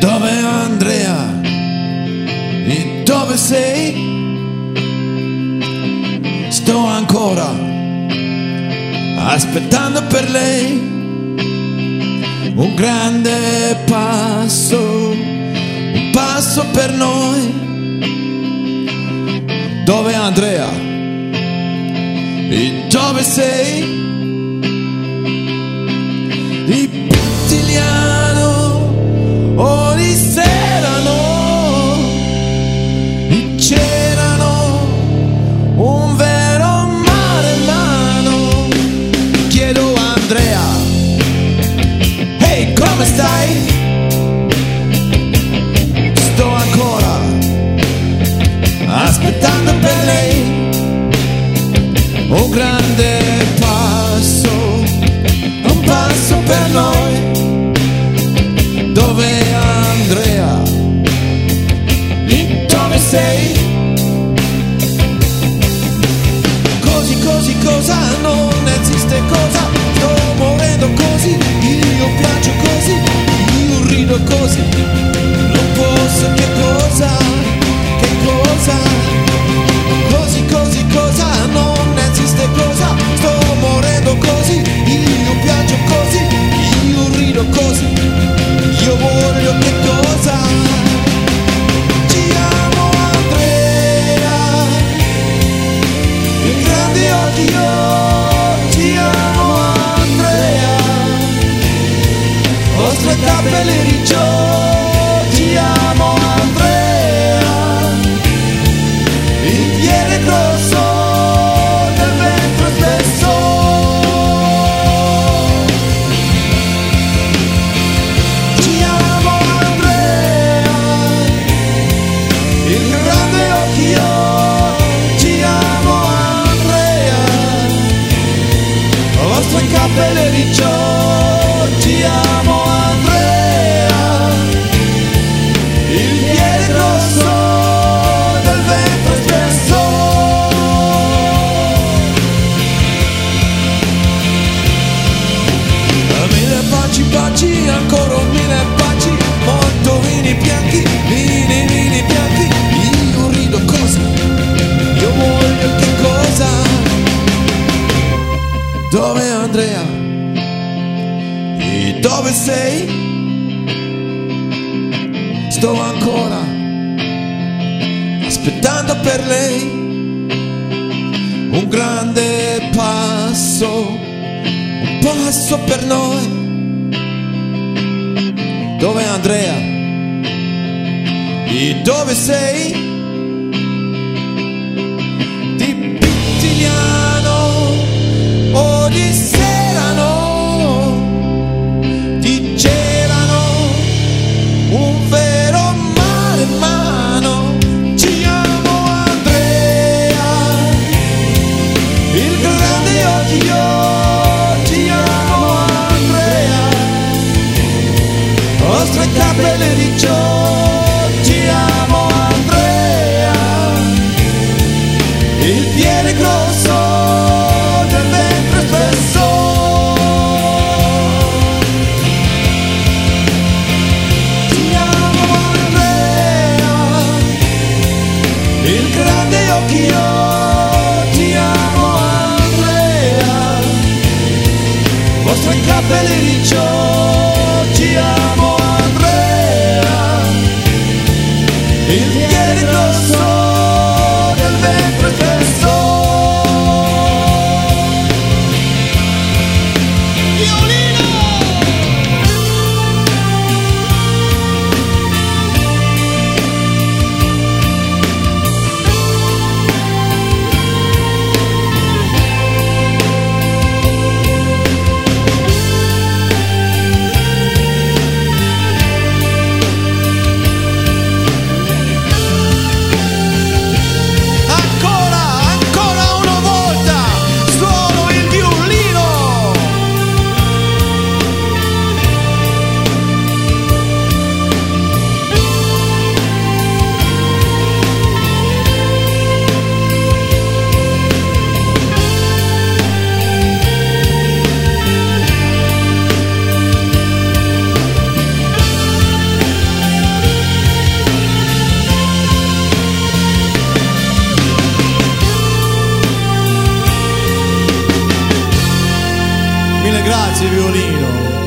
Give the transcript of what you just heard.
Dove Andrea? E dove sei? Sto ancora aspettando per lei un grande passo, un passo per noi. Dove Andrea? E dove sei? Sto ancora aspettando per lei un grande passo, un passo per noi. Dove Dio, ti amo, Andrea. Il piede grosso del preteso. Ti amo, Andrea. Il mio bravo chioccio, ti amo, Capelle di gioia capelli bianchi Io rido cosa, io voglio che cosa Dove Andrea? E dove sei? Sto ancora aspettando per lei un grande passo, un passo per noi. Dove Andrea? E dove sei? vostro capelli di ciò ci amo violino.